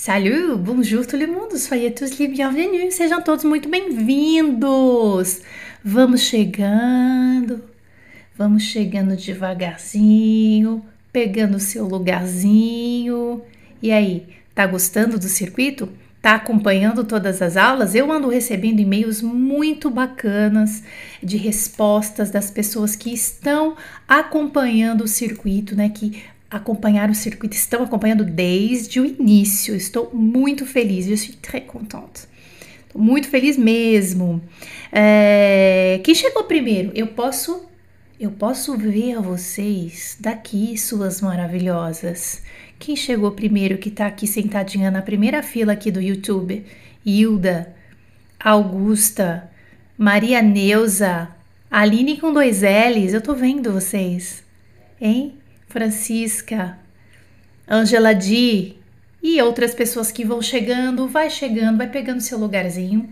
Salut, bonjour tout le monde, soyez tous les bienvenus, sejam todos muito bem-vindos. Vamos chegando, vamos chegando devagarzinho, pegando o seu lugarzinho. E aí, tá gostando do circuito? Tá acompanhando todas as aulas? Eu ando recebendo e-mails muito bacanas de respostas das pessoas que estão acompanhando o circuito, né? Que acompanharam o circuito, estão acompanhando desde o início. Estou muito feliz, eu sou très contente. Estou muito feliz mesmo. É, quem chegou primeiro? Eu posso, eu posso ver vocês daqui, suas maravilhosas. Quem chegou primeiro que está aqui sentadinha na primeira fila aqui do YouTube? Hilda, Augusta, Maria Neuza, Aline com dois L's. Eu tô vendo vocês, hein? Francisca, Angela Di e outras pessoas que vão chegando, vai chegando, vai pegando seu lugarzinho.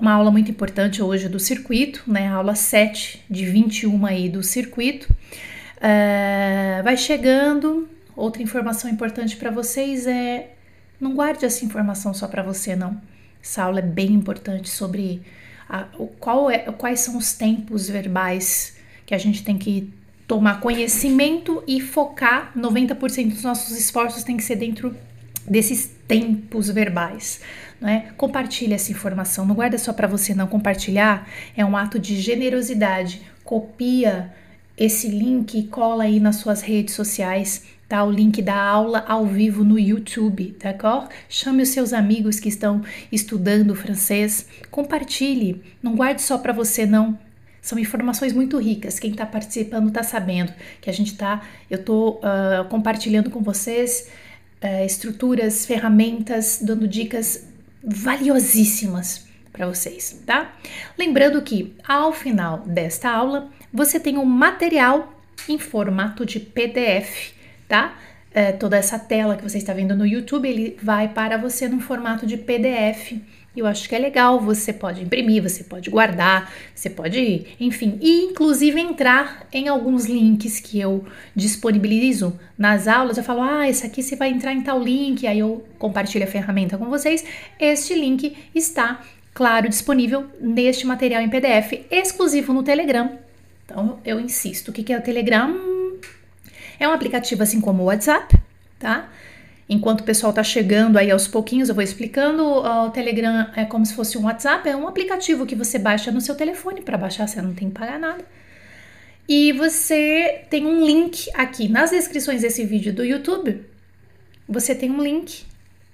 Uma aula muito importante hoje do circuito, né? aula 7 de 21 aí do circuito. Uh, vai chegando. Outra informação importante para vocês é não guarde essa informação só para você, não. Essa aula é bem importante sobre a, o, qual é, quais são os tempos verbais que a gente tem que tomar conhecimento e focar 90% dos nossos esforços tem que ser dentro desses tempos verbais, não é? Compartilhe essa informação, não guarda só para você não compartilhar, é um ato de generosidade. Copia esse link e cola aí nas suas redes sociais, tá? O link da aula ao vivo no YouTube, d'accord? Chame os seus amigos que estão estudando francês, compartilhe, não guarde só para você não, são informações muito ricas. Quem está participando está sabendo que a gente está. Eu estou uh, ah, compartilhando com vocês uh, estruturas, ferramentas, dando dicas valiosíssimas para vocês, tá? Lembrando que ao final desta aula você tem um material em formato de PDF, tá? É, toda essa tela que você está vendo no YouTube, ele vai para você no formato de PDF eu acho que é legal, você pode imprimir, você pode guardar, você pode, enfim, e inclusive entrar em alguns links que eu disponibilizo nas aulas. Eu falo, ah, esse aqui você vai entrar em tal link, aí eu compartilho a ferramenta com vocês. Este link está, claro, disponível neste material em PDF, exclusivo no Telegram. Então eu insisto, o que é o Telegram? É um aplicativo assim como o WhatsApp, tá? Enquanto o pessoal está chegando aí aos pouquinhos, eu vou explicando. O Telegram é como se fosse um WhatsApp, é um aplicativo que você baixa no seu telefone. Para baixar, você não tem que pagar nada. E você tem um link aqui nas descrições desse vídeo do YouTube. Você tem um link,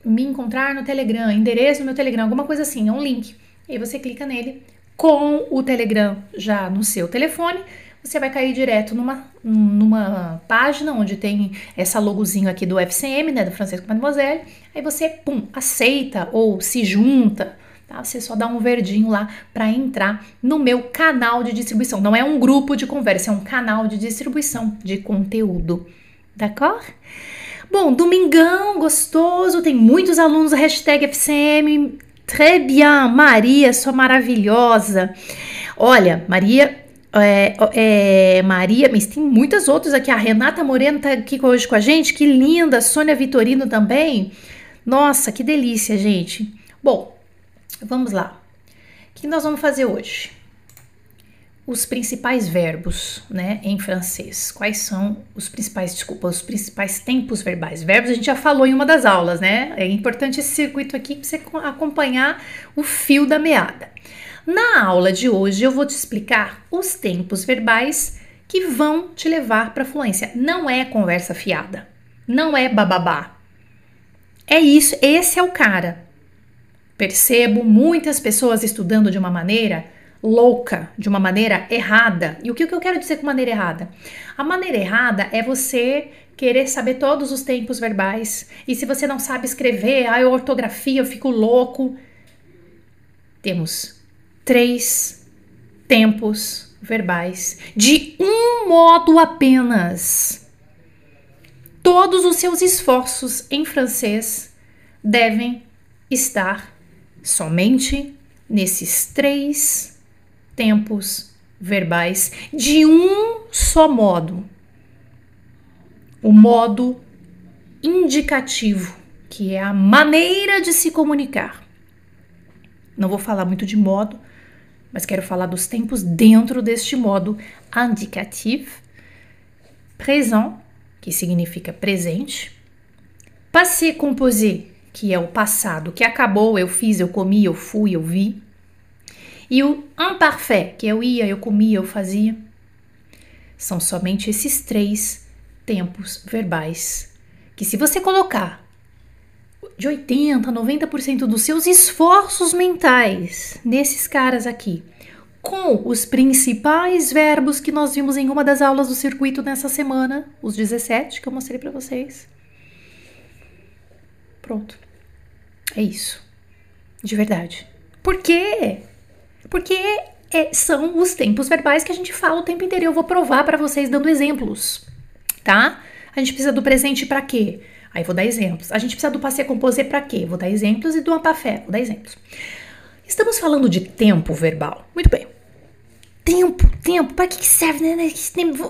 me encontrar no Telegram, endereço no meu Telegram, alguma coisa assim, é um link. E aí você clica nele com o Telegram já no seu telefone você vai cair direto numa, numa página onde tem essa logozinho aqui do FCM, né, do Francisco Mademoiselle, aí você, pum, aceita ou se junta, tá? Você só dá um verdinho lá para entrar no meu canal de distribuição. Não é um grupo de conversa, é um canal de distribuição de conteúdo, d'accord? Bom, domingão gostoso, tem muitos alunos, hashtag FCM, très bien, Maria, sua maravilhosa. Olha, Maria é, é, Maria, mas tem muitas outras aqui. A Renata Moreno tá aqui hoje com a gente, que linda. Sônia Vitorino também. Nossa, que delícia, gente. Bom, vamos lá. O que nós vamos fazer hoje? Os principais verbos, né, em francês. Quais são os principais, desculpa, os principais tempos verbais? Verbos a gente já falou em uma das aulas, né? É importante esse circuito aqui para você acompanhar o fio da meada. Na aula de hoje eu vou te explicar os tempos verbais que vão te levar para fluência. Não é conversa fiada, não é bababá. É isso, esse é o cara. Percebo muitas pessoas estudando de uma maneira louca, de uma maneira errada. E o que eu quero dizer com maneira errada? A maneira errada é você querer saber todos os tempos verbais. E se você não sabe escrever, a ortografia, eu fico louco. Temos três tempos verbais de um modo apenas. Todos os seus esforços em francês devem estar somente nesses três tempos verbais de um só modo. O modo indicativo, que é a maneira de se comunicar. Não vou falar muito de modo, mas quero falar dos tempos dentro deste modo indicativo, présent, que significa presente, passé composé, que é o passado, que acabou, eu fiz, eu comi, eu fui, eu vi, e o imparfait, que eu ia, eu comia, eu fazia. São somente esses três tempos verbais que se você colocar de 80 a 90% dos seus esforços mentais nesses caras aqui, com os principais verbos que nós vimos em uma das aulas do circuito nessa semana, os 17 que eu mostrei para vocês. Pronto. É isso. De verdade. Por quê? Porque é, são os tempos verbais que a gente fala o tempo inteiro. Eu vou provar para vocês dando exemplos, tá? A gente precisa do presente para quê? Aí vou dar exemplos. A gente precisa do passé composé para quê? Vou dar exemplos e do ampafé, vou dar exemplos. Estamos falando de tempo verbal. Muito bem. Tempo, tempo, para que, serve? Né?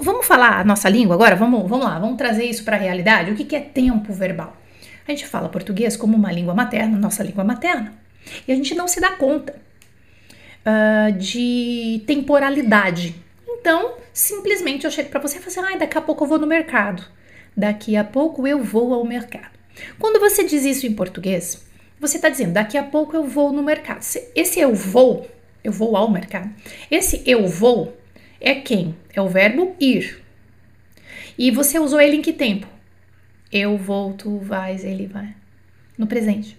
Vamos falar a nossa língua agora? Vamos, vamos lá, vamos trazer isso para a realidade. O que, que é tempo verbal? A gente fala português como uma língua materna, nossa língua materna, e a gente não se dá conta uh, de temporalidade. Então, simplesmente eu chego para você e falo assim: ah, daqui a pouco eu vou no mercado. Daqui a pouco eu vou ao mercado. Quando você diz isso em português, você está dizendo: daqui a pouco eu vou no mercado. Esse eu vou, eu vou ao mercado. Esse eu vou é quem? É o verbo ir. E você usou ele em que tempo? Eu vou, tu vais, ele vai. No presente.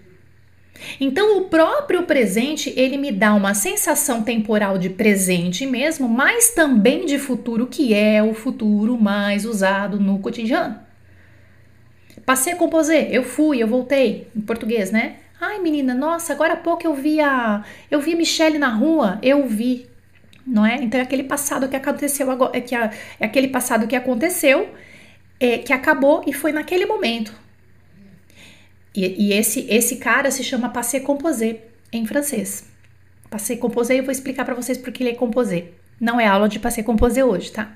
Então, o próprio presente, ele me dá uma sensação temporal de presente mesmo, mas também de futuro, que é o futuro mais usado no cotidiano. Passei a composer, eu fui, eu voltei, em português, né? Ai, menina, nossa, agora há pouco eu vi a, eu vi a Michelle na rua, eu vi, não é? Então é aquele passado que aconteceu agora, é, que a, é aquele passado que aconteceu, é, que acabou e foi naquele momento. E, e, esse, esse cara se chama passé composé em francês. Passé composé, eu vou explicar para vocês porque ele é composé. Não é aula de passé composé hoje, tá?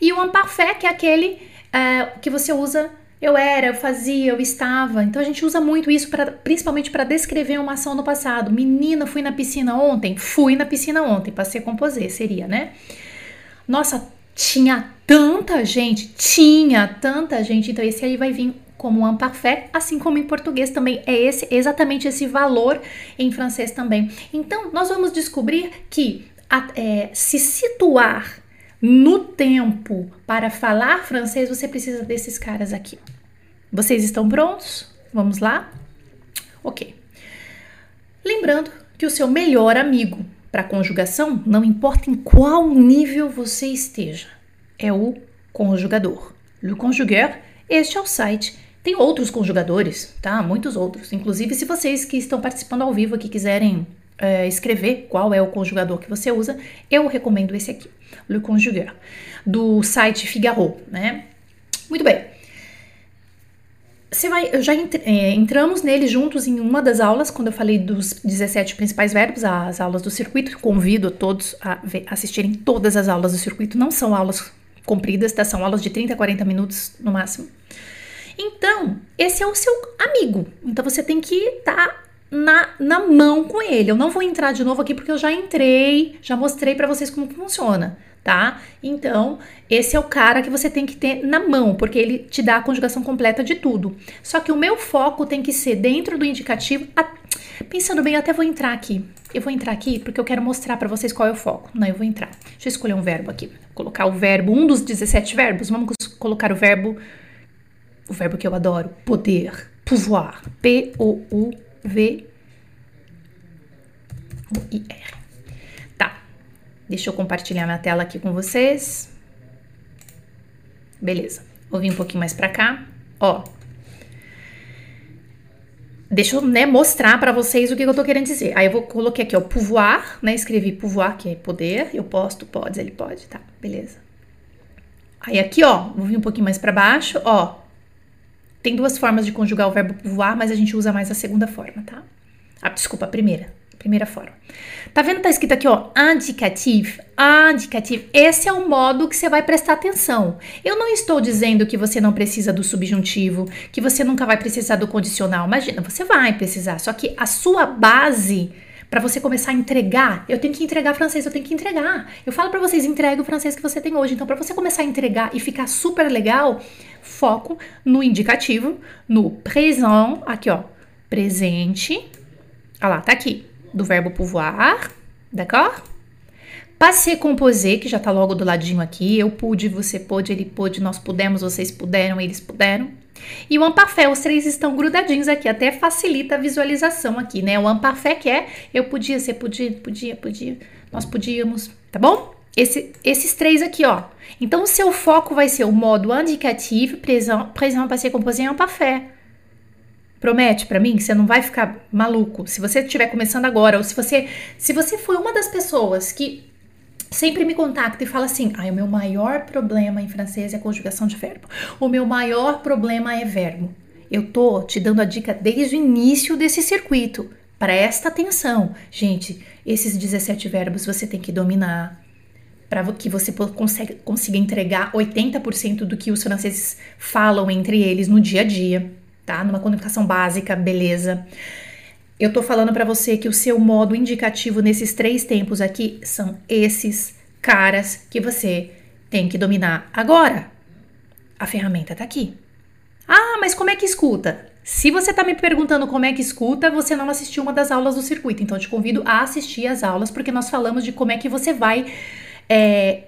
E o imparfait, que é aquele uh, que você usa eu era, eu fazia, eu estava. Então a gente usa muito isso pra, principalmente para descrever uma ação no passado. Menina, fui na piscina ontem? Fui na piscina ontem. Passei composé, seria, né? Nossa, tinha tanta gente, tinha tanta gente. Então esse aí vai vir como un parfait, assim como em português também é esse exatamente esse valor em francês também. Então, nós vamos descobrir que é, se situar no tempo para falar francês, você precisa desses caras aqui. Vocês estão prontos? Vamos lá? Ok. Lembrando que o seu melhor amigo para conjugação, não importa em qual nível você esteja, é o conjugador. Le conjugueur, este é o site tem outros conjugadores, tá? Muitos outros. Inclusive, se vocês que estão participando ao vivo aqui quiserem é, escrever qual é o conjugador que você usa, eu recomendo esse aqui, Le Conjugueur, do site Figaro, né? Muito bem. Você vai, já é, entramos nele juntos em uma das aulas, quando eu falei dos 17 principais verbos, as aulas do circuito. Convido todos a assistirem todas as aulas do circuito. Não são aulas compridas, tá? São aulas de 30 a 40 minutos no máximo. Então, esse é o seu amigo. Então você tem que estar tá na, na mão com ele. Eu não vou entrar de novo aqui porque eu já entrei, já mostrei para vocês como funciona, tá? Então, esse é o cara que você tem que ter na mão, porque ele te dá a conjugação completa de tudo. Só que o meu foco tem que ser dentro do indicativo. A, pensando bem, eu até vou entrar aqui. Eu vou entrar aqui porque eu quero mostrar para vocês qual é o foco. Não, eu vou entrar. Deixa eu escolher um verbo aqui. Vou colocar o verbo, um dos 17 verbos. Vamos colocar o verbo o verbo que eu adoro, poder, pouvoir, P-O-U-V-O-I-R. Tá, deixa eu compartilhar minha tela aqui com vocês. Beleza, vou vir um pouquinho mais pra cá, ó. Deixa eu né, mostrar para vocês o que eu tô querendo dizer. Aí eu vou coloquei aqui, ó, pouvoir, né? Escrevi pouvoir, que é poder. Eu posso, pode, ele pode, tá? Beleza. Aí aqui, ó, vou vir um pouquinho mais para baixo, ó. Tem duas formas de conjugar o verbo pouvoir, mas a gente usa mais a segunda forma, tá? Ah, desculpa, a primeira. Primeira forma. Tá vendo? Tá escrito aqui, ó, indicatif, indicatif. Esse é o modo que você vai prestar atenção. Eu não estou dizendo que você não precisa do subjuntivo, que você nunca vai precisar do condicional. Imagina, você vai precisar. Só que a sua base para você começar a entregar, eu tenho que entregar francês, eu tenho que entregar. Eu falo para vocês, entregue o francês que você tem hoje. Então, para você começar a entregar e ficar super legal, foco no indicativo, no présent, aqui ó, presente. Olha lá, tá aqui do verbo pouvoir, d'accord? Passé composé, que já tá logo do ladinho aqui. Eu pude, você pôde, ele pôde, nós pudemos, vocês puderam, eles puderam. E o imparfait, os três estão grudadinhos aqui, até facilita a visualização aqui, né? O imparfait que é eu podia, você podia, podia, podia, nós podíamos, tá bom? Esse, esses três aqui, ó. Então, o seu foco vai ser o modo indicativo, présent, présent passé composé e imparfait. Promete para mim que você não vai ficar maluco. Se você estiver começando agora, ou se você, se você foi uma das pessoas que sempre me contacta e fala assim: "Ah, o meu maior problema em francês é conjugação de verbo. O meu maior problema é verbo". Eu tô te dando a dica desde o início desse circuito. Presta atenção. Gente, esses 17 verbos você tem que dominar para que você consiga entregar 80% do que os franceses falam entre eles no dia a dia tá? Numa comunicação básica, beleza. Eu tô falando para você que o seu modo indicativo nesses três tempos aqui são esses caras que você tem que dominar. Agora, a ferramenta tá aqui. Ah, mas como é que escuta? Se você tá me perguntando como é que escuta, você não assistiu uma das aulas do circuito. Então, te convido a assistir as aulas, porque nós falamos de como é que você vai é,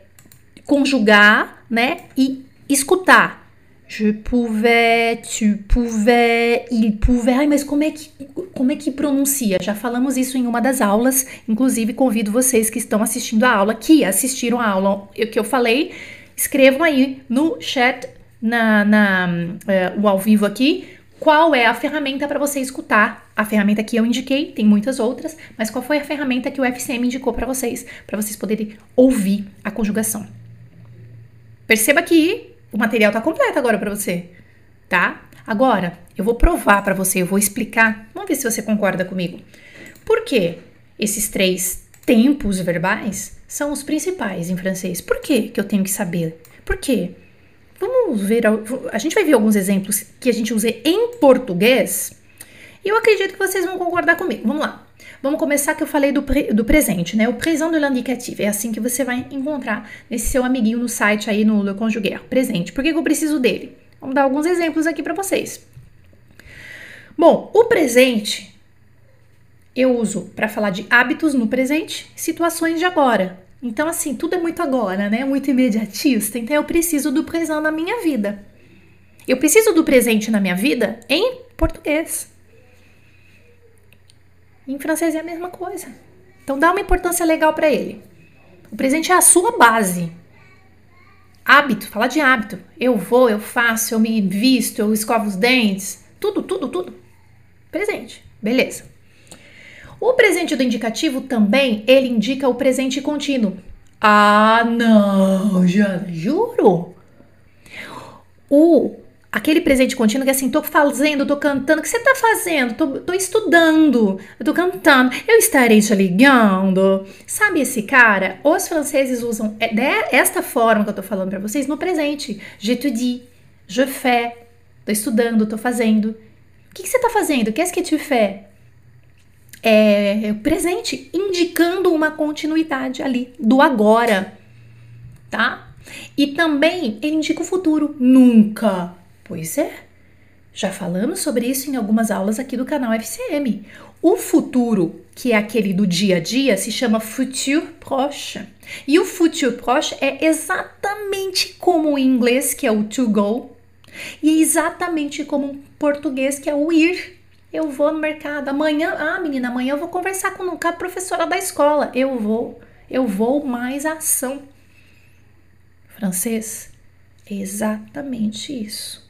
conjugar, né? E escutar Je pouvais, tu pouvais, il pouvait. Ai, mas como é que como é que pronuncia? Já falamos isso em uma das aulas. Inclusive, convido vocês que estão assistindo a aula, que assistiram a aula que eu falei, escrevam aí no chat, na, na uh, o ao vivo aqui, qual é a ferramenta para você escutar. A ferramenta que eu indiquei, tem muitas outras, mas qual foi a ferramenta que o FCM indicou para vocês, para vocês poderem ouvir a conjugação. Perceba que o material tá completo agora para você, tá? Agora, eu vou provar para você, eu vou explicar. Vamos ver se você concorda comigo. Por que esses três tempos verbais são os principais em francês? Por que que eu tenho que saber? Por quê? Vamos ver, a gente vai ver alguns exemplos que a gente usa em português. E eu acredito que vocês vão concordar comigo. Vamos lá. Vamos começar que eu falei do, pre, do presente, né? O présent de l'indicatif. É assim que você vai encontrar nesse seu amiguinho no site aí no Le Conjuguer. Presente. Por que, que eu preciso dele? Vamos dar alguns exemplos aqui para vocês. Bom, o presente eu uso para falar de hábitos no presente, situações de agora. Então, assim, tudo é muito agora, né? Muito imediatista. Então, eu preciso do presente na minha vida. Eu preciso do presente na minha vida em português. Em francês é a mesma coisa. Então dá uma importância legal para ele. O presente é a sua base. Hábito, falar de hábito. Eu vou, eu faço, eu me visto, eu escovo os dentes. Tudo, tudo, tudo. Presente. Beleza. O presente do indicativo também, ele indica o presente contínuo. Ah, não, já juro. O Aquele presente contínuo que é assim, tô fazendo, tô cantando. O que você tá fazendo? Tô, tô estudando, eu tô cantando, eu estarei te ligando. Sabe esse cara? Os franceses usam esta forma que eu tô falando para vocês no presente. Je te dis, je fais. Tô estudando, tô fazendo. O que, que você tá fazendo? Qu'est-ce que tu fais? É, é presente, indicando uma continuidade ali do agora, tá? E também ele indica o futuro. Nunca Pois é. Já falamos sobre isso em algumas aulas aqui do canal FCM. O futuro, que é aquele do dia a dia, se chama futur proche. E o futur proche é exatamente como o inglês, que é o to go, e exatamente como o português, que é o ir. Eu vou no mercado. Amanhã, ah, menina, amanhã eu vou conversar com a professora da escola. Eu vou. Eu vou mais ação. Francês, exatamente isso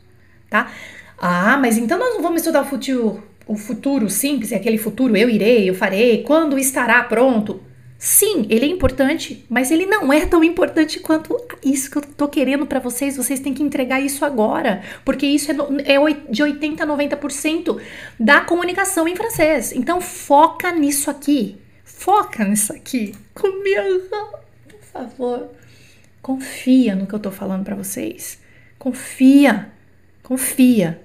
tá? Ah, mas então nós não vamos estudar o futuro, o futuro simples, é aquele futuro eu irei, eu farei, quando estará pronto. Sim, ele é importante, mas ele não é tão importante quanto isso que eu tô querendo para vocês. Vocês têm que entregar isso agora, porque isso é, é de 80 a 90% da comunicação em francês. Então foca nisso aqui. Foca nisso aqui. Comigo, por favor. Confia no que eu tô falando para vocês. Confia. Confia.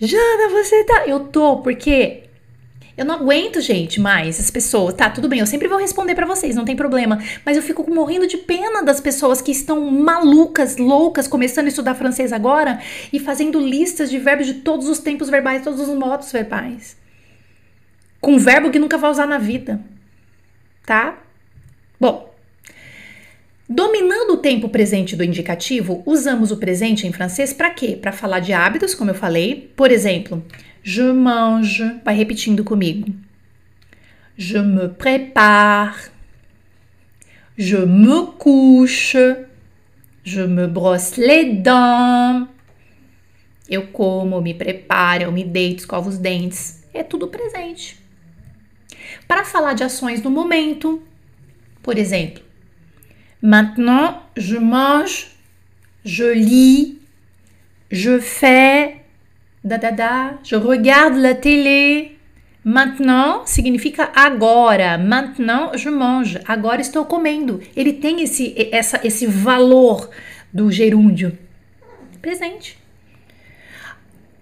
Jana, você tá. Eu tô, porque eu não aguento, gente, mais as pessoas. Tá, tudo bem, eu sempre vou responder para vocês, não tem problema. Mas eu fico morrendo de pena das pessoas que estão malucas, loucas, começando a estudar francês agora e fazendo listas de verbos de todos os tempos verbais, todos os modos verbais. Com verbo que nunca vai usar na vida. Tá? Bom, Dominando o tempo presente do indicativo, usamos o presente em francês para quê? Para falar de hábitos, como eu falei. Por exemplo, Je mange. Vai repetindo comigo. Je me prépare. Je me couche. Je me brosse les dents. Eu como, me preparo, eu me deito, escovo os dentes. É tudo presente. Para falar de ações no momento, por exemplo, maintenant je mange, je lis, je fais, da, da, da, je regarde la télé. Maintenant significa agora. Maintenant je mange. Agora estou comendo. Ele tem esse, essa, esse valor do gerúndio. Presente.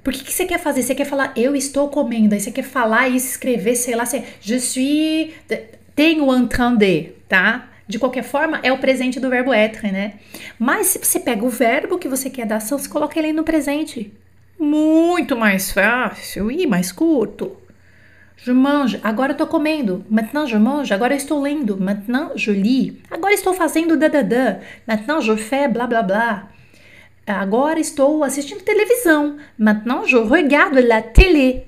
Por que, que você quer fazer? Você quer falar eu estou comendo. Aí você quer falar e escrever, sei lá, je suis. Tenho en train de, tá? De qualquer forma, é o presente do verbo être, né? Mas se você pega o verbo que você quer da ação, você coloca ele no presente muito mais fácil e mais curto. Je mange, agora eu comendo. Maintenant je mange, agora eu estou lendo. Maintenant je lis, agora estou fazendo dadadã. Maintenant je fais blá blá blá. Agora estou assistindo televisão. Maintenant je regarde la télé.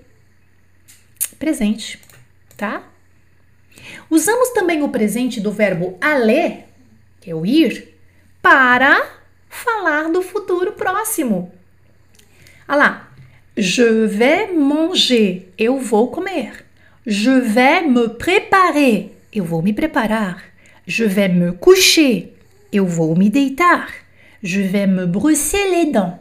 Presente, tá? Usamos também o presente do verbo aller, que é o ir, para falar do futuro próximo. Ah lá. Je vais manger. Eu vou comer. Je vais me préparer. Eu vou me preparar. Je vais me coucher. Eu vou me deitar. Je vais me brosser les dents.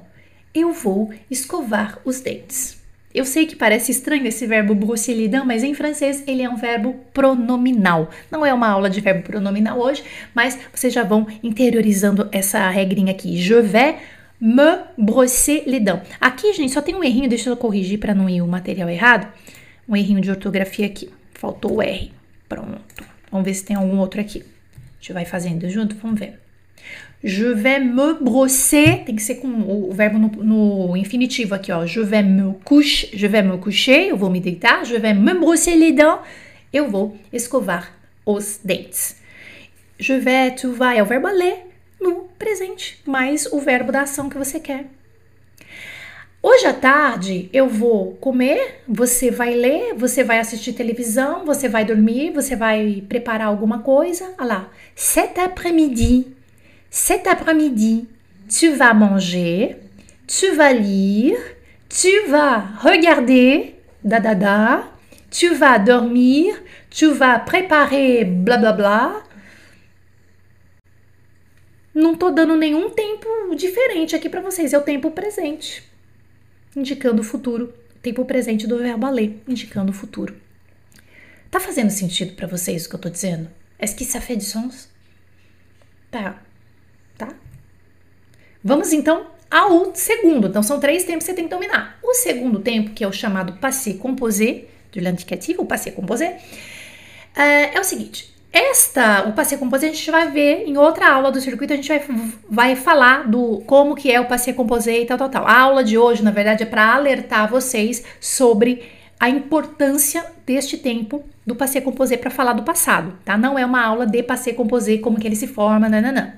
Eu vou escovar os dentes. Eu sei que parece estranho esse verbo dents, mas em francês ele é um verbo pronominal. Não é uma aula de verbo pronominal hoje, mas vocês já vão interiorizando essa regrinha aqui. Je vais me brosser les dents. Aqui, gente, só tem um errinho, deixa eu corrigir para não ir o material errado. Um errinho de ortografia aqui. Faltou o R. Pronto. Vamos ver se tem algum outro aqui. A gente vai fazendo junto, vamos ver. Je vais me brosser, tem que ser com o, verbo no, no, infinitivo aqui, ó. Je vais me coucher, je vais me coucher, eu vou me deitar. Je vais me brosser les dents, eu vou escovar os dentes. Je vais, tu vai, é o verbo aller no presente, mais o verbo da ação que você quer. Hoje à tarde eu vou comer, você vai ler, você vai assistir televisão, você vai dormir, você vai preparar alguma coisa. Olha lá. Cet après-midi, cet après-midi, tu vas manger, tu vas lire, tu vas regarder, da da da, tu vas dormir, tu vas préparer, blá blá blá, não tô dando nenhum tempo diferente aqui para vocês, é o tempo presente, indicando o futuro. Tempo presente do verbo aller, indicando o futuro. Tá fazendo sentido para vocês o que eu tô dizendo? Est-ce que ça fait. Tá? Vamos então ao segundo. Então são três tempos que você tem que dominar. O segundo tempo, que é o chamado passé composé, de l'indicatif, o passé composé, é, é o seguinte: esta, o passeio composé, a gente vai ver em outra aula do circuito, a gente vai, vai falar do como que é o passeio composé e tal, tal, tal. A aula de hoje, na verdade, é para alertar vocês sobre a importância deste tempo do passeio composé para falar do passado, tá? Não é uma aula de passeio composé, como que ele se forma, não.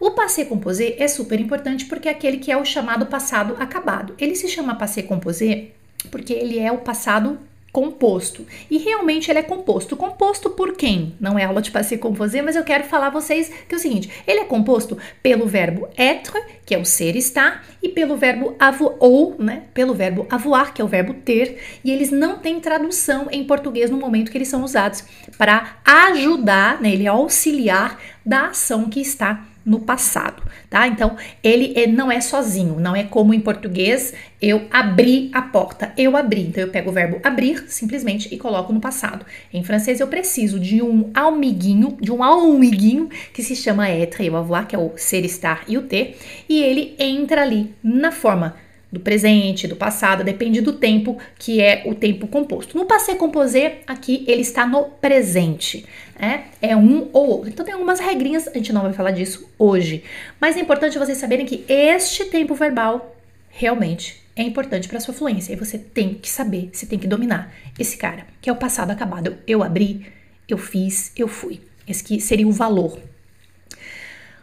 O passé composé é super importante porque é aquele que é o chamado passado acabado. Ele se chama passé composé porque ele é o passado composto. E realmente ele é composto. Composto por quem? Não é aula de passé composé, mas eu quero falar a vocês que é o seguinte: ele é composto pelo verbo être, que é o ser estar, e pelo verbo avoir, ou, né? Pelo verbo avoir, que é o verbo ter, e eles não têm tradução em português no momento que eles são usados para ajudar, né? Ele é auxiliar da ação que está no passado, tá? Então, ele não é sozinho, não é como em português eu abri a porta, eu abri. Então, eu pego o verbo abrir simplesmente e coloco no passado. Em francês, eu preciso de um almiguinho, de um almiguinho que se chama être e avoir, que é o ser, estar e o ter, e ele entra ali na forma do presente, do passado, depende do tempo que é o tempo composto. No passé composé, aqui ele está no presente, né? É um ou outro. Então tem algumas regrinhas, a gente não vai falar disso hoje, mas é importante vocês saberem que este tempo verbal realmente é importante para sua fluência e você tem que saber, você tem que dominar esse cara, que é o passado acabado. Eu abri, eu fiz, eu fui. Esse que seria o valor.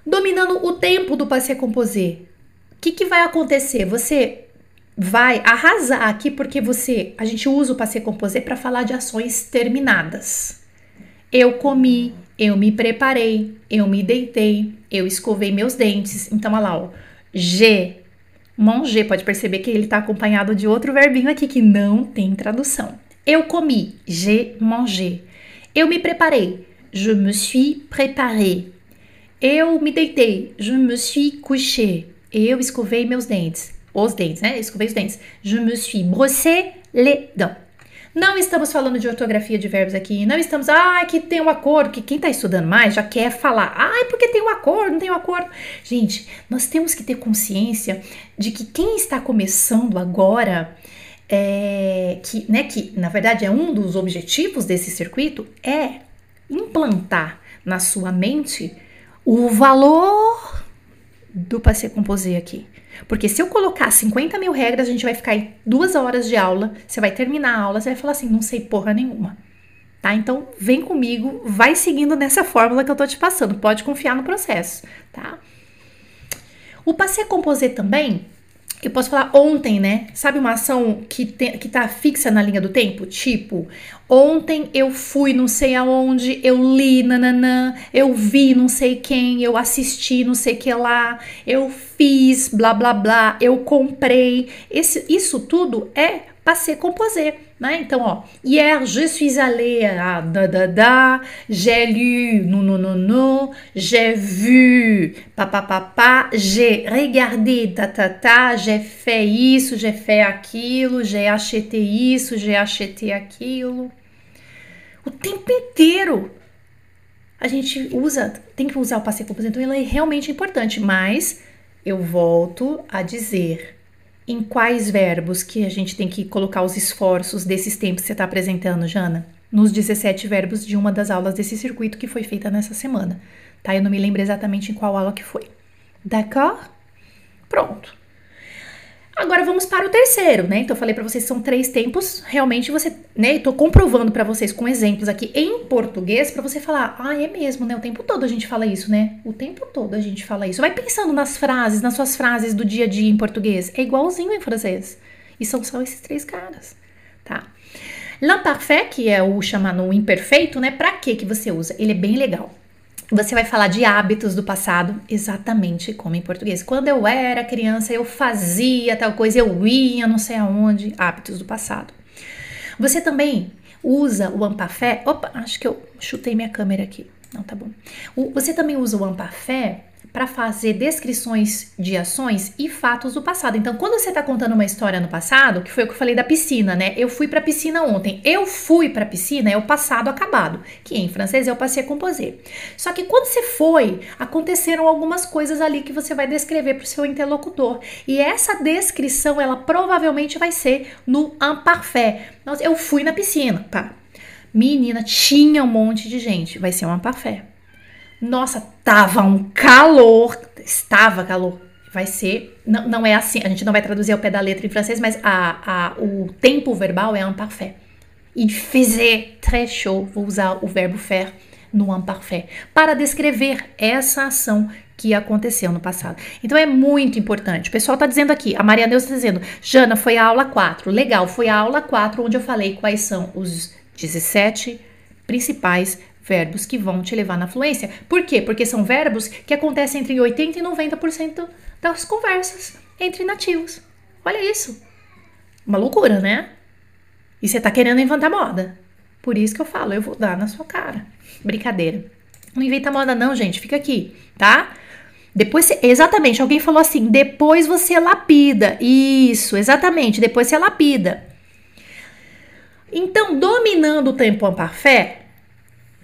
Dominando o tempo do passé composé, que, que vai acontecer? Você vai arrasar aqui porque você, a gente usa o passé composé para falar de ações terminadas. Eu comi, eu me preparei, eu me deitei, eu escovei meus dentes. Então, olha lá, ó. G, manger, pode perceber que ele está acompanhado de outro verbinho aqui que não tem tradução. Eu comi, j'ai mangé. Eu me preparei, je me suis préparé. Eu me deitei, je me suis couché. Eu escovei meus dentes. Os dentes, né? Escovei os dentes. Je me suis brossé les dents. Não estamos falando de ortografia de verbos aqui. Não estamos, ah, que tem um acordo. Que quem está estudando mais já quer falar, ah, porque tem um acordo, não tem um acordo. Gente, nós temos que ter consciência de que quem está começando agora, é, que, né, que na verdade é um dos objetivos desse circuito, é implantar na sua mente o valor do passé composé aqui. Porque se eu colocar 50 mil regras, a gente vai ficar duas horas de aula, você vai terminar a aula, você vai falar assim, não sei porra nenhuma. Tá? Então, vem comigo, vai seguindo nessa fórmula que eu tô te passando, pode confiar no processo, tá? O passé composé também, eu posso falar ontem, né? Sabe uma ação que, te, que tá fixa na linha do tempo? Tipo, ontem eu fui não sei aonde, eu li nananã, eu vi não sei quem, eu assisti não sei que lá, eu fiz blá blá blá, eu comprei. Esse, isso tudo é passé composé. Né? Então, ó, hier je suis allé à da da da, j'ai lu non non non non, j'ai vu papa papa, j'ai regardé ta ta ta, j'ai fait isso, j'ai fait aquilo, j'ai acheté isso, j'ai acheté aquilo. O tempo inteiro a gente usa, tem que usar o passé composé, então ele é realmente importante, mas eu volto a dizer em quais verbos que a gente tem que colocar os esforços desses tempos que você está apresentando, Jana? Nos 17 verbos de uma das aulas desse circuito que foi feita nessa semana, tá? Eu não me lembro exatamente em qual aula que foi. D'accord? Pronto. Agora vamos para o terceiro, né? Então eu falei para vocês são três tempos. Realmente você, né? Estou comprovando para vocês com exemplos aqui em português para você falar, ah, é mesmo, né? O tempo todo a gente fala isso, né? O tempo todo a gente fala isso. Vai pensando nas frases, nas suas frases do dia a dia em português. É igualzinho em francês. E são só esses três caras, tá? L'imparfait, que é o chamado imperfeito, né? Para que que você usa? Ele é bem legal. Você vai falar de hábitos do passado, exatamente como em português. Quando eu era criança, eu fazia tal coisa, eu ia não sei aonde, hábitos do passado. Você também usa o ampafé. Opa, acho que eu chutei minha câmera aqui. Não, tá bom. você também usa o ampafé para fazer descrições de ações e fatos do passado. Então, quando você está contando uma história no passado, que foi o que eu falei da piscina, né? Eu fui para a piscina ontem. Eu fui para a piscina é o passado acabado, que em francês é o passé composé. Só que quando você foi, aconteceram algumas coisas ali que você vai descrever para o seu interlocutor. E essa descrição, ela provavelmente vai ser no imparfait. Eu fui na piscina, tá? Menina, tinha um monte de gente. Vai ser um imparfait. Nossa, tava um calor, estava calor. Vai ser, não, não é assim, a gente não vai traduzir ao pé da letra em francês, mas a, a, o tempo verbal é un parfait. Il faisait très chaud, vou usar o verbo faire no imparfait, para descrever essa ação que aconteceu no passado. Então é muito importante. O pessoal está dizendo aqui, a Maria Deus está dizendo, Jana, foi a aula 4. Legal, foi a aula 4 onde eu falei quais são os 17 principais verbos que vão te levar na fluência. Por quê? Porque são verbos que acontecem entre 80% e 90% das conversas entre nativos. Olha isso. Uma loucura, né? E você tá querendo inventar moda. Por isso que eu falo, eu vou dar na sua cara. Brincadeira. Não inventa moda não, gente. Fica aqui, tá? Depois, exatamente, alguém falou assim, depois você lapida. Isso, exatamente, depois você lapida. Então, dominando o tempo parfait,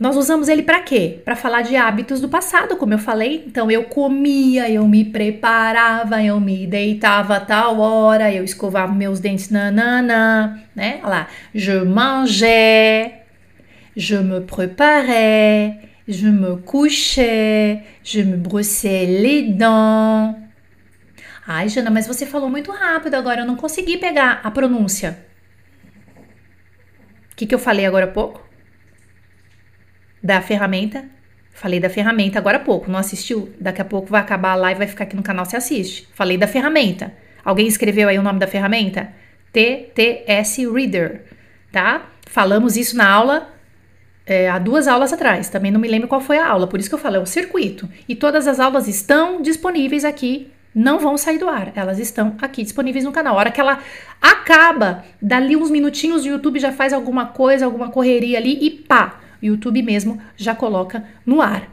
nós usamos ele para quê? Para falar de hábitos do passado, como eu falei. Então eu comia, eu me preparava, eu me deitava a tal hora, eu escovava meus dentes, nanana, né? Olha lá. Je mangeais, je me préparais, je me couchais, je me brossais les dents. Ai, Jana, mas você falou muito rápido agora, eu não consegui pegar a pronúncia. O que, que eu falei agora há pouco? Da ferramenta. Falei da ferramenta agora há pouco, não assistiu? Daqui a pouco vai acabar a live, vai ficar aqui no canal, você assiste. Falei da ferramenta. Alguém escreveu aí o nome da ferramenta? TTS Reader, tá? Falamos isso na aula é, há duas aulas atrás. Também não me lembro qual foi a aula, por isso que eu falei, é um circuito. E todas as aulas estão disponíveis aqui, não vão sair do ar. Elas estão aqui disponíveis no canal. A hora que ela acaba, dali uns minutinhos, o YouTube já faz alguma coisa, alguma correria ali e pá, o YouTube mesmo já coloca no ar.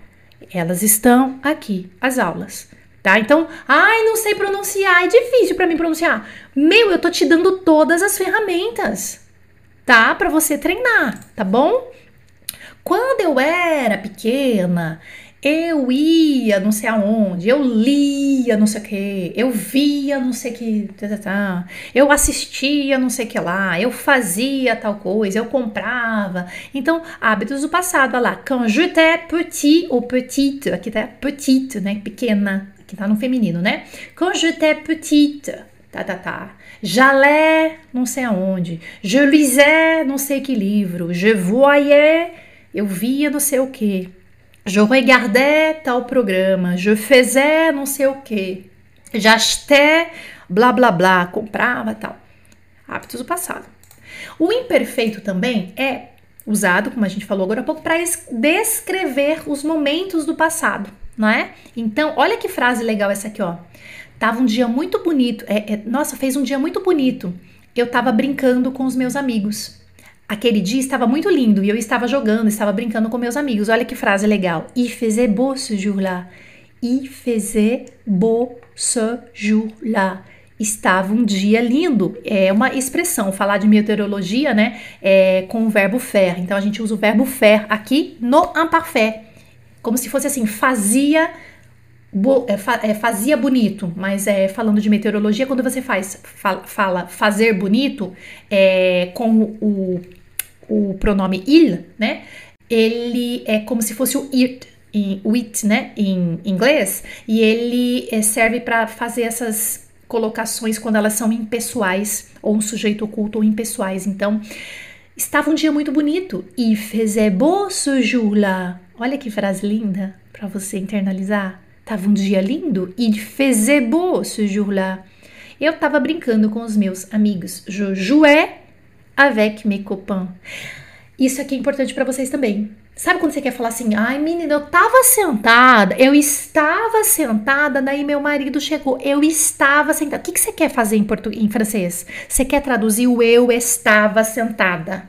Elas estão aqui, as aulas. Tá? Então, ai, não sei pronunciar, é difícil para mim pronunciar. Meu, eu tô te dando todas as ferramentas, tá? Para você treinar, tá bom? Quando eu era pequena, eu ia não sei aonde, eu lia não sei o que, eu via não sei que, tá, tá, tá, eu assistia não sei que lá, eu fazia tal coisa, eu comprava. Então, hábitos do passado, olha lá. Quand j'étais petit ou petite, aqui tá petite, né? Pequena, aqui tá no feminino, né? Quand j'étais petite, tá, tá, tá. J'allais não sei aonde, je lisais não sei que livro, je voyais, eu via não sei o que. Je regardais tal programa, je faisais não sei o que, j'achetais blá blá blá, comprava tal. Hábitos do passado. O imperfeito também é usado, como a gente falou agora há pouco, para descrever os momentos do passado, não é? Então, olha que frase legal essa aqui, ó. Tava um dia muito bonito. É, é, nossa, fez um dia muito bonito. Eu tava brincando com os meus amigos. Aquele dia estava muito lindo e eu estava jogando, estava brincando com meus amigos. Olha que frase legal. Il faisait beau ce jour-là. Il faisait beau ce jour-là. Estava um dia lindo. É uma expressão. Falar de meteorologia, né? É com o verbo faire. Então a gente usa o verbo faire aqui no imparfait. Como se fosse assim, fazia Bo, é, fa, é, fazia bonito, mas é, falando de meteorologia, quando você faz fala, fala fazer bonito é, com o, o pronome il, né? Ele é como se fosse o it, em, o it, né? Em inglês, e ele é, serve para fazer essas colocações quando elas são impessoais, ou um sujeito oculto ou impessoais. Então, estava um dia muito bonito. E faisait beau ce jour-là. Olha que frase linda para você internalizar. Tava um dia lindo. E faisait beau ce jour-là. Eu tava brincando com os meus amigos. Je jouais avec mes copains. Isso aqui é importante para vocês também. Sabe quando você quer falar assim, ai menina, eu tava sentada, eu estava sentada, daí meu marido chegou, eu estava sentada. O que, que você quer fazer em, português, em francês? Você quer traduzir o eu estava sentada.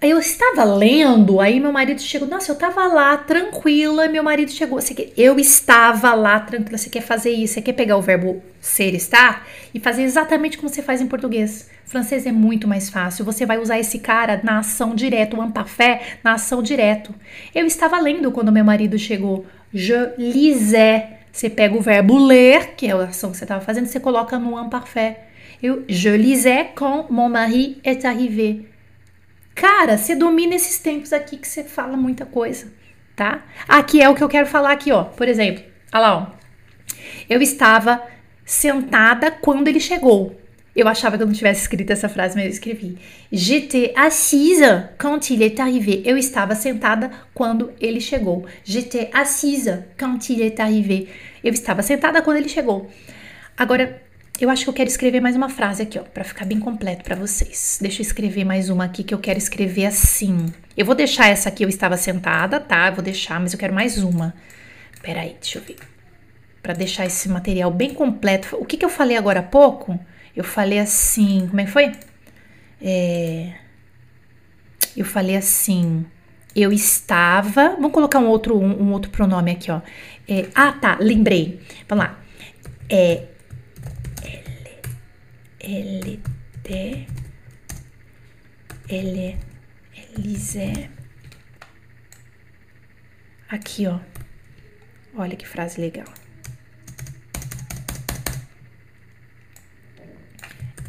Eu estava lendo, aí meu marido chegou. Nossa, eu estava lá tranquila, meu marido chegou. Você quer, eu estava lá tranquila. Você quer fazer isso? Você quer pegar o verbo ser, estar e fazer exatamente como você faz em português. Francês é muito mais fácil. Você vai usar esse cara na ação direto, o ampafé na ação direto. Eu estava lendo quando meu marido chegou. Je lisais. Você pega o verbo ler, que é a ação que você estava fazendo, você coloca no imparfait. Eu, je lisais quand mon mari est arrivé. Cara, você domina esses tempos aqui que você fala muita coisa, tá? Aqui é o que eu quero falar aqui, ó. Por exemplo, olha lá, ó. Eu estava sentada quando ele chegou. Eu achava que eu não tivesse escrito essa frase, mas eu escrevi. J'étais assise quand il est arrivé. Eu estava sentada quando ele chegou. J'étais assise quand il est arrivé. Eu estava sentada quando ele chegou. Agora, eu acho que eu quero escrever mais uma frase aqui, ó, para ficar bem completo para vocês. Deixa eu escrever mais uma aqui que eu quero escrever assim. Eu vou deixar essa aqui, eu estava sentada, tá? Eu vou deixar, mas eu quero mais uma. Peraí, deixa eu ver. Para deixar esse material bem completo. O que, que eu falei agora há pouco? Eu falei assim, como é que foi? É, eu falei assim, eu estava. Vamos colocar um outro, um, um outro pronome aqui, ó. É, ah, tá, lembrei. Vamos lá. É. L, T, L, Elise. Aqui, ó. Olha que frase legal.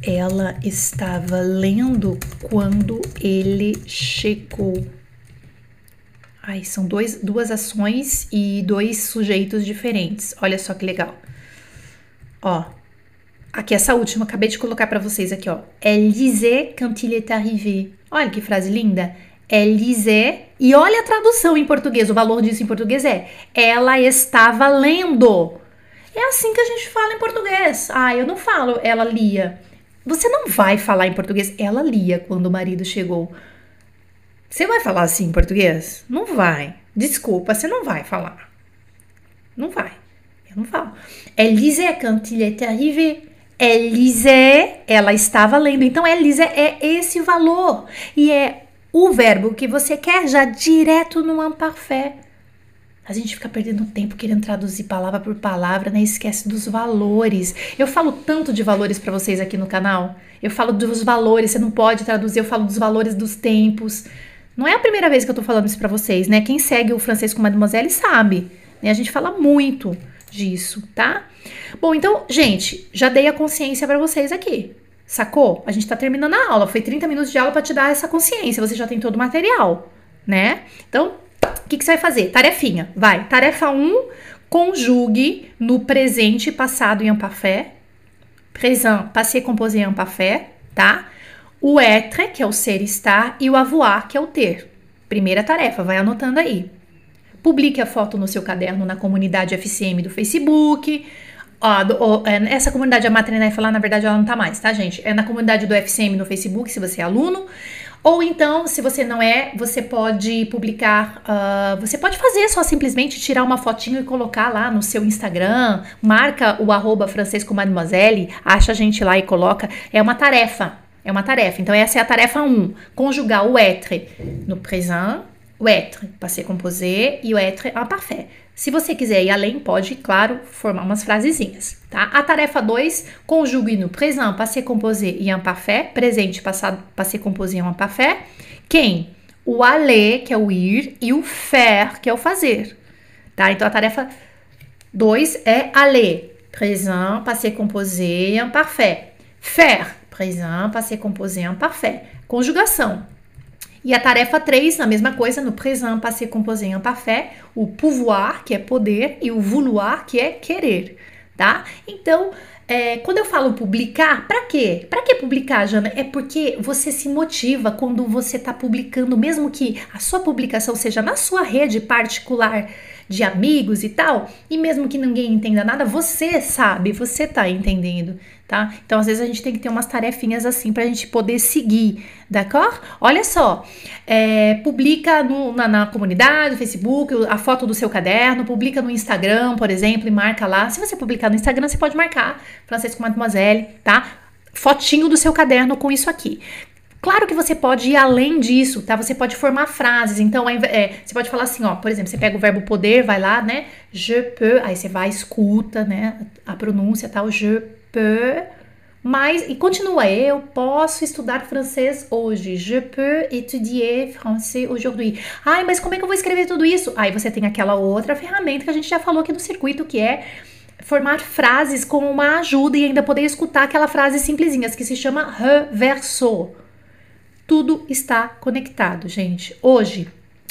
Ela estava lendo quando ele chegou. Ai, são dois, duas ações e dois sujeitos diferentes. Olha só que legal. Ó, aqui essa última, acabei de colocar para vocês aqui, ó. Elle quand il est arrivé. Olha que frase linda. Elle e olha a tradução em português, o valor disso em português é: ela estava lendo. É assim que a gente fala em português. Ah, eu não falo ela lia. Você não vai falar em português. Ela lia quando o marido chegou. Você vai falar assim em português? Não vai. Desculpa, você não vai falar. Não vai. Eu não falo. Elle lisait quand il était arrivé. Elle lisait, ela estava lendo. Então, elle lisait é esse valor. E é o verbo que você quer já direto no imparfait. A gente fica perdendo tempo querendo traduzir palavra por palavra, né? Esquece dos valores. Eu falo tanto de valores para vocês aqui no canal. Eu falo dos valores, você não pode traduzir, eu falo dos valores dos tempos. Não é a primeira vez que eu tô falando isso para vocês, né? Quem segue o francês com Mademoiselle sabe, né? A gente fala muito disso, tá? Bom, então, gente, já dei a consciência para vocês aqui. Sacou? A gente tá terminando a aula. Foi 30 minutos de aula para te dar essa consciência. Você já tem todo o material, né? Então, o que, que você vai fazer? Tarefinha. Vai. Tarefa 1, um, conjugue no presente, passado e imparfait. Présent, passé, composé e imparfait, tá? O être, que é o ser estar, e o avoir, que é o ter. Primeira tarefa, vai anotando aí. Publique a foto no seu caderno na comunidade FCM do Facebook. Ó, do, ó, é, essa comunidade, a Matrina falar, na verdade, ela não tá mais, tá, gente? É na comunidade do FCM no Facebook, se você é aluno. Ou então, se você não é, você pode publicar, uh, você pode fazer só simplesmente tirar uma fotinho e colocar lá no seu Instagram, marca o arroba mademoiselle, acha a gente lá e coloca. É uma tarefa, é uma tarefa. Então, essa é a tarefa 1, um, conjugar o être no présent, o être passé composé e o être imparfait. Se você quiser ir além, pode, claro, formar umas frasezinhas, tá? A tarefa 2, conjugue no présent, passé composé e imparfait, presente, passado, passé composé e imparfait. Quem? O aller, que é o ir, e o faire, que é o fazer, tá? Então a tarefa 2 é aller, présent, passé composé e imparfait. Faire, présent, passé composé e imparfait. Conjugação, e a tarefa 3, a mesma coisa, no présent, passé, composé, imparfait, o pouvoir, que é poder, e o vouloir, que é querer, tá? Então, é, quando eu falo publicar, para quê? Para que publicar, Jana? É porque você se motiva quando você está publicando, mesmo que a sua publicação seja na sua rede particular de amigos e tal, e mesmo que ninguém entenda nada, você sabe, você tá entendendo, tá? Então, às vezes a gente tem que ter umas tarefinhas assim pra gente poder seguir, d'accord? Olha só, é, publica no, na, na comunidade, no Facebook, a foto do seu caderno, publica no Instagram, por exemplo, e marca lá. Se você publicar no Instagram, você pode marcar Francisco Mademoiselle, tá? Fotinho do seu caderno com isso aqui. Claro que você pode ir além disso, tá? Você pode formar frases. Então, é, você pode falar assim, ó, por exemplo, você pega o verbo poder, vai lá, né? Je peux, aí você vai, escuta, né? A pronúncia tal, je peux. Mas, e continua, eu posso estudar francês hoje. Je peux étudier français aujourd'hui. Ai, mas como é que eu vou escrever tudo isso? Aí você tem aquela outra ferramenta que a gente já falou aqui no circuito, que é formar frases com uma ajuda e ainda poder escutar aquela frase simplesinha, que se chama reverso. Tudo está conectado, gente. Hoje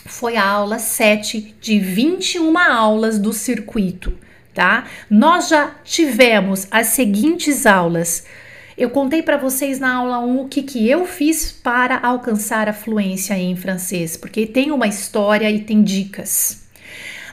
foi a aula 7 de 21 aulas do circuito, tá? Nós já tivemos as seguintes aulas. Eu contei para vocês na aula 1 o que, que eu fiz para alcançar a fluência em francês, porque tem uma história e tem dicas.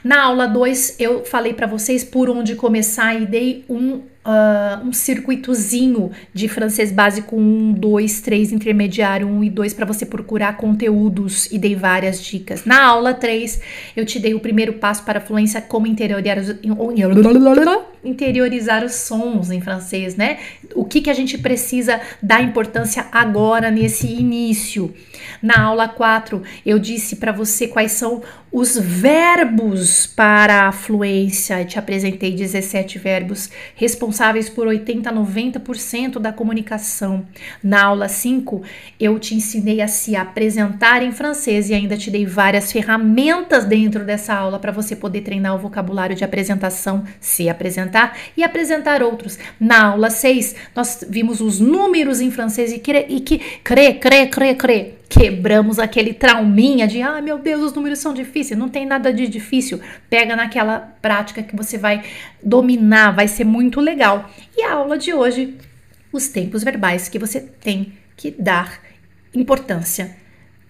Na aula 2, eu falei para vocês por onde começar e dei um uh, um circuitozinho de francês básico 1, 2, 3, intermediário 1 e 2 para você procurar conteúdos e dei várias dicas. Na aula 3, eu te dei o primeiro passo para a fluência como interiorizar, interiorizar os sons em francês, né? O que, que a gente precisa dar importância agora nesse início. Na aula 4, eu disse para você quais são os verbos para a fluência. Eu te apresentei 17 verbos responsáveis responsáveis por 80 a 90% da comunicação. Na aula 5, eu te ensinei a se apresentar em francês e ainda te dei várias ferramentas dentro dessa aula para você poder treinar o vocabulário de apresentação, se apresentar e apresentar outros. Na aula 6, nós vimos os números em francês e que, crê, crê, crê, crê quebramos aquele trauminha de, ah, meu Deus, os números são difíceis. Não tem nada de difícil. Pega naquela prática que você vai dominar, vai ser muito legal. E a aula de hoje, os tempos verbais que você tem que dar importância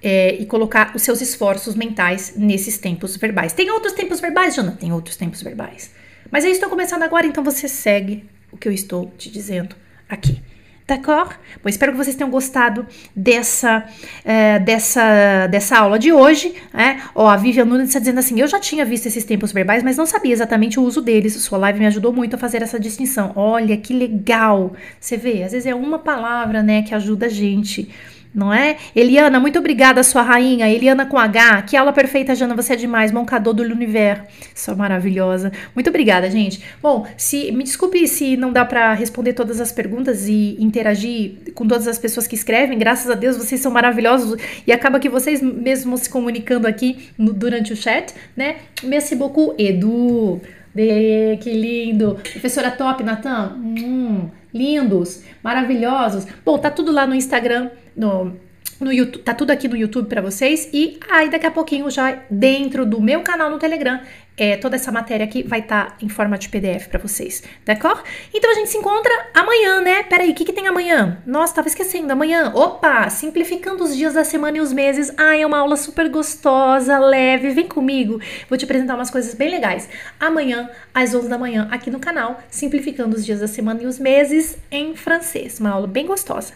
é, e colocar os seus esforços mentais nesses tempos verbais. Tem outros tempos verbais, Jana? Tem outros tempos verbais. Mas eu estou começando agora, então você segue o que eu estou te dizendo aqui. D'accord? Bom, espero que vocês tenham gostado dessa, é, dessa, dessa aula de hoje. Né? Ó, a Vivian Nunes está dizendo assim: eu já tinha visto esses tempos verbais, mas não sabia exatamente o uso deles. Sua live me ajudou muito a fazer essa distinção. Olha que legal! Você vê, às vezes é uma palavra né, que ajuda a gente não é? Eliana, muito obrigada, sua rainha. Eliana com H. Que aula perfeita, Jana. Você é demais. Moncador do universo. Sou maravilhosa. Muito obrigada, gente. Bom, se me desculpe se não dá para responder todas as perguntas e interagir com todas as pessoas que escrevem. Graças a Deus, vocês são maravilhosos e acaba que vocês mesmos se comunicando aqui no, durante o chat, né? Merci beaucoup, Edu. De, que lindo. Professora top, Natan. Hum, lindos, maravilhosos. Bom, tá tudo lá no Instagram no, no YouTube, tá tudo aqui no YouTube para vocês e aí daqui a pouquinho já dentro do meu canal no Telegram, é, toda essa matéria aqui vai estar tá em forma de PDF para vocês, d'accord? Então a gente se encontra amanhã, né? Peraí, o que, que tem amanhã? Nossa, tava esquecendo, amanhã, opa, simplificando os dias da semana e os meses. Ai, é uma aula super gostosa, leve, vem comigo, vou te apresentar umas coisas bem legais. Amanhã, às 11 da manhã, aqui no canal, simplificando os dias da semana e os meses em francês, uma aula bem gostosa.